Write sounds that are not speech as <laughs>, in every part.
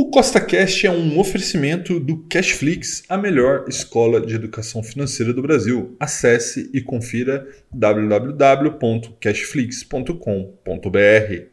O CostaCast é um oferecimento do Cashflix, a melhor escola de educação financeira do Brasil. Acesse e confira www.cashflix.com.br.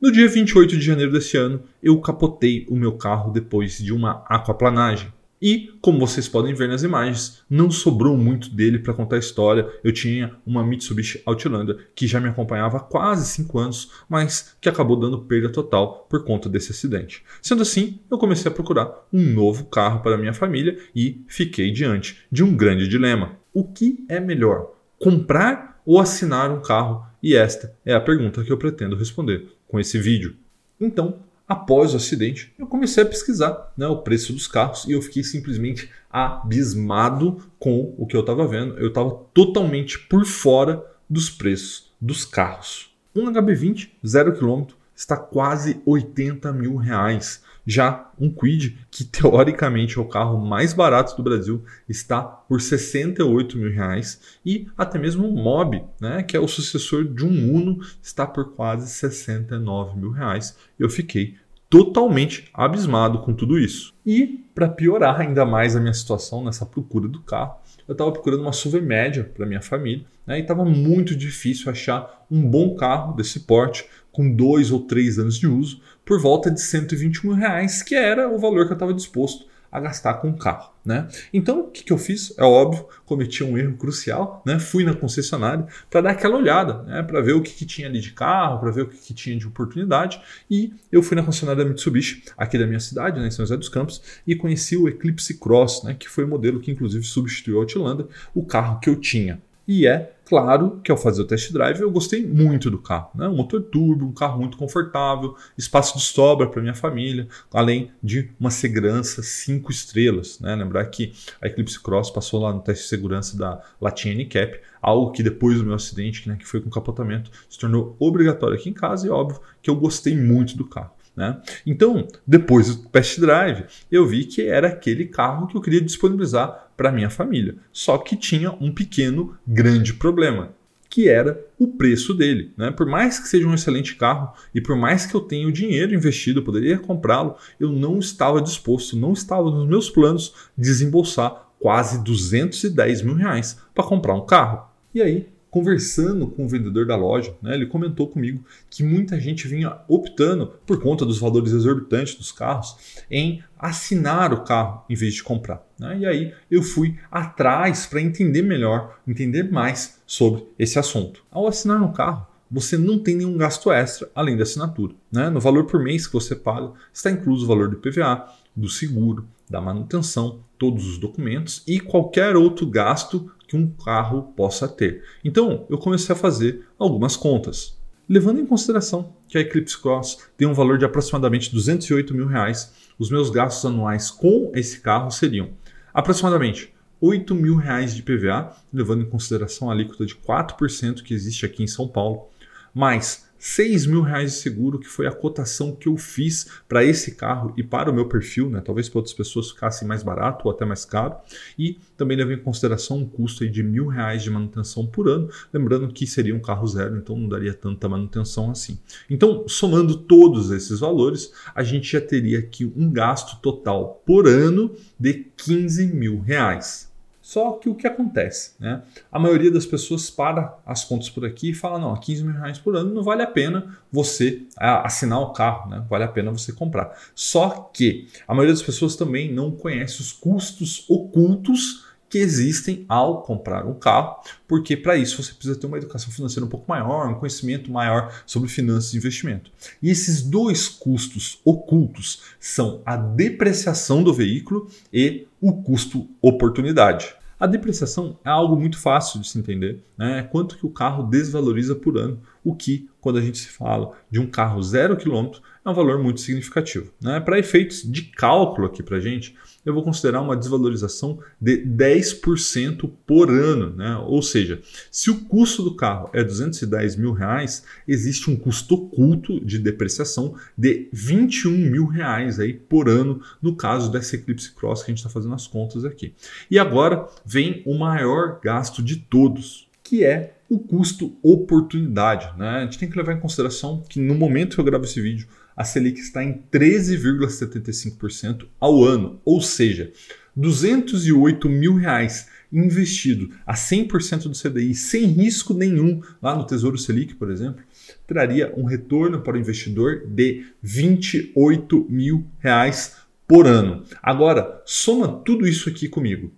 No dia 28 de janeiro deste ano, eu capotei o meu carro depois de uma aquaplanagem. E, como vocês podem ver nas imagens, não sobrou muito dele para contar a história. Eu tinha uma Mitsubishi Outlander que já me acompanhava há quase 5 anos, mas que acabou dando perda total por conta desse acidente. Sendo assim, eu comecei a procurar um novo carro para minha família e fiquei diante de um grande dilema. O que é melhor, comprar ou assinar um carro? E esta é a pergunta que eu pretendo responder com esse vídeo. Então, após o acidente, eu comecei a pesquisar né, o preço dos carros e eu fiquei simplesmente abismado com o que eu estava vendo. Eu estava totalmente por fora dos preços dos carros. Um HB20 zero quilômetro está quase 80 mil reais. Já um Quid, que <laughs> teoricamente é o carro mais barato do Brasil, está por 68 mil reais. E até mesmo o Mob, né, que é o sucessor de um Uno, está por quase 69 mil reais. Eu fiquei totalmente abismado com tudo isso. E para piorar ainda mais a minha situação nessa procura do carro, eu estava procurando uma SUV média para minha família né, e estava muito difícil achar um bom carro desse porte com dois ou três anos de uso por volta de 120 mil reais, que era o valor que eu estava disposto a gastar com o carro. Né? Então, o que, que eu fiz? É óbvio, cometi um erro crucial, né? fui na concessionária para dar aquela olhada, né? para ver o que, que, tinha ali de carro, para ver o que, que, tinha de oportunidade. E eu fui na concessionária da Mitsubishi, aqui da minha cidade, né? em São José dos Campos, e conheci o Eclipse Cross, né? que foi o modelo que inclusive substituiu o Outlander, o carro que eu tinha. E é claro que ao fazer o test drive eu gostei muito do carro. Né? Um motor turbo, um carro muito confortável, espaço de sobra para minha família, além de uma segurança 5 estrelas. Né? Lembrar que a Eclipse Cross passou lá no teste de segurança da Latin NCAP, algo que depois do meu acidente, né, que foi com capotamento, se tornou obrigatório aqui em casa e óbvio que eu gostei muito do carro. Né? Então, depois do test drive, eu vi que era aquele carro que eu queria disponibilizar para minha família. Só que tinha um pequeno, grande problema, que era o preço dele. Né? Por mais que seja um excelente carro e por mais que eu tenha o dinheiro investido, eu poderia comprá-lo, eu não estava disposto, não estava nos meus planos desembolsar quase 210 mil reais para comprar um carro. E aí conversando com o vendedor da loja, né, ele comentou comigo que muita gente vinha optando, por conta dos valores exorbitantes dos carros, em assinar o carro em vez de comprar. Né? E aí eu fui atrás para entender melhor, entender mais sobre esse assunto. Ao assinar no carro, você não tem nenhum gasto extra além da assinatura. Né? No valor por mês que você paga, está incluso o valor do PVA, do seguro, da manutenção, todos os documentos e qualquer outro gasto que um carro possa ter. Então, eu comecei a fazer algumas contas. Levando em consideração que a Eclipse Cross tem um valor de aproximadamente 208 mil reais, os meus gastos anuais com esse carro seriam aproximadamente 8 mil reais de PVA, levando em consideração a alíquota de 4% que existe aqui em São Paulo, mais 6 mil reais de seguro, que foi a cotação que eu fiz para esse carro e para o meu perfil, né? talvez para outras pessoas ficasse mais barato ou até mais caro. E também levei em consideração um custo de mil reais de manutenção por ano, lembrando que seria um carro zero, então não daria tanta manutenção assim. Então, somando todos esses valores, a gente já teria aqui um gasto total por ano de 15 mil reais. Só que o que acontece? Né? A maioria das pessoas para as contas por aqui e fala: não, 15 mil reais por ano não vale a pena você assinar o carro, né? vale a pena você comprar. Só que a maioria das pessoas também não conhece os custos ocultos que existem ao comprar um carro, porque para isso você precisa ter uma educação financeira um pouco maior, um conhecimento maior sobre finanças e investimento. E esses dois custos ocultos são a depreciação do veículo e o custo oportunidade. A depreciação é algo muito fácil de se entender, né? Quanto que o carro desvaloriza por ano, o que, quando a gente se fala de um carro zero quilômetro, é um valor muito significativo. Né? Para efeitos de cálculo aqui para a gente, eu vou considerar uma desvalorização de 10% por ano. Né? Ou seja, se o custo do carro é 210 mil reais, existe um custo oculto de depreciação de 21 mil reais aí por ano no caso dessa Eclipse Cross que a gente está fazendo as contas aqui. E agora vem o maior gasto de todos, que é o custo oportunidade. Né? A gente tem que levar em consideração que no momento que eu gravo esse vídeo, a Selic está em 13,75% ao ano, ou seja, 208 mil reais investido a 100% do CDI sem risco nenhum lá no Tesouro Selic, por exemplo, traria um retorno para o investidor de 28 mil reais por ano. Agora, soma tudo isso aqui comigo.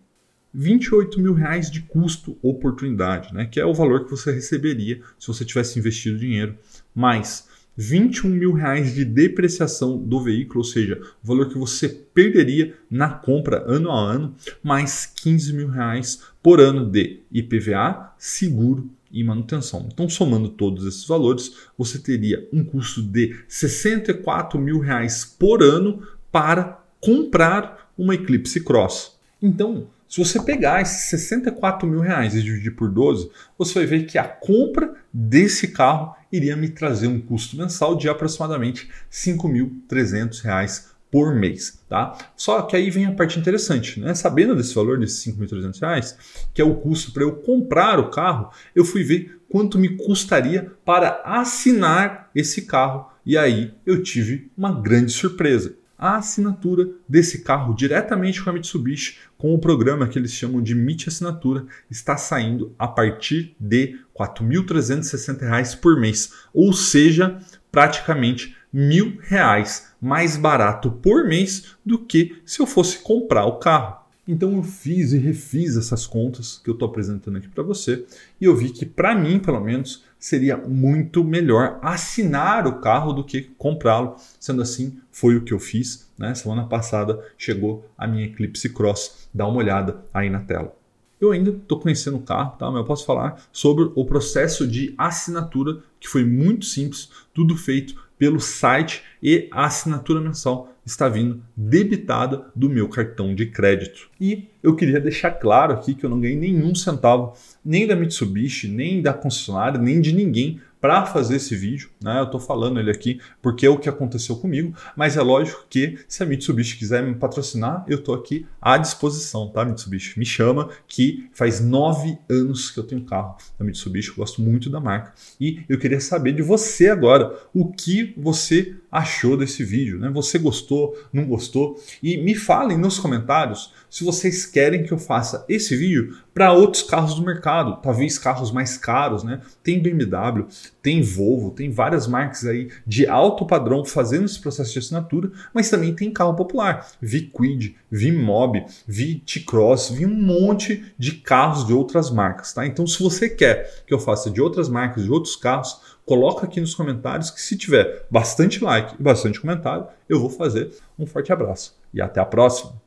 28 mil reais de custo oportunidade, né? que é o valor que você receberia se você tivesse investido dinheiro, mais 21 mil reais de depreciação do veículo, ou seja, o valor que você perderia na compra ano a ano, mais 15 mil reais por ano de IPVA, seguro e manutenção. Então, somando todos esses valores, você teria um custo de 64 mil reais por ano para comprar uma Eclipse Cross. Então, se você pegar esses 64 mil reais e dividir por 12, você vai ver que a compra desse carro iria me trazer um custo mensal de aproximadamente R$ 5.300 por mês, tá? Só que aí vem a parte interessante, né? Sabendo desse valor desses 5.300 reais, que é o custo para eu comprar o carro, eu fui ver quanto me custaria para assinar esse carro e aí eu tive uma grande surpresa a assinatura desse carro diretamente com a Mitsubishi, com o programa que eles chamam de MIT Assinatura, está saindo a partir de R$ 4.360 por mês, ou seja, praticamente mil reais mais barato por mês do que se eu fosse comprar o carro. Então eu fiz e refiz essas contas que eu estou apresentando aqui para você e eu vi que para mim, pelo menos, seria muito melhor assinar o carro do que comprá-lo. Sendo assim, foi o que eu fiz. Né? Semana passada chegou a minha Eclipse Cross. Dá uma olhada aí na tela. Eu ainda estou conhecendo o carro, tá? mas eu posso falar sobre o processo de assinatura, que foi muito simples, tudo feito pelo site e a assinatura mensal está vindo debitada do meu cartão de crédito. E eu queria deixar claro aqui que eu não ganhei nenhum centavo, nem da Mitsubishi, nem da concessionária, nem de ninguém para fazer esse vídeo. Né? Eu estou falando ele aqui porque é o que aconteceu comigo, mas é lógico que se a Mitsubishi quiser me patrocinar, eu estou aqui à disposição, tá, Mitsubishi? Me chama, que faz nove anos que eu tenho carro da Mitsubishi, eu gosto muito da marca. E eu queria saber de você agora, o que você achou desse vídeo, né? Você gostou, não gostou? E me falem nos comentários se vocês querem que eu faça esse vídeo para outros carros do mercado, talvez carros mais caros, né? Tem BMW, tem Volvo, tem várias marcas aí de alto padrão fazendo esse processo de assinatura, mas também tem carro popular, V-Quid, V-Mob, V-T-Cross, vi um monte de carros de outras marcas, tá? Então, se você quer que eu faça de outras marcas, de outros carros, coloca aqui nos comentários que se tiver bastante like e bastante comentário, eu vou fazer. Um forte abraço e até a próxima!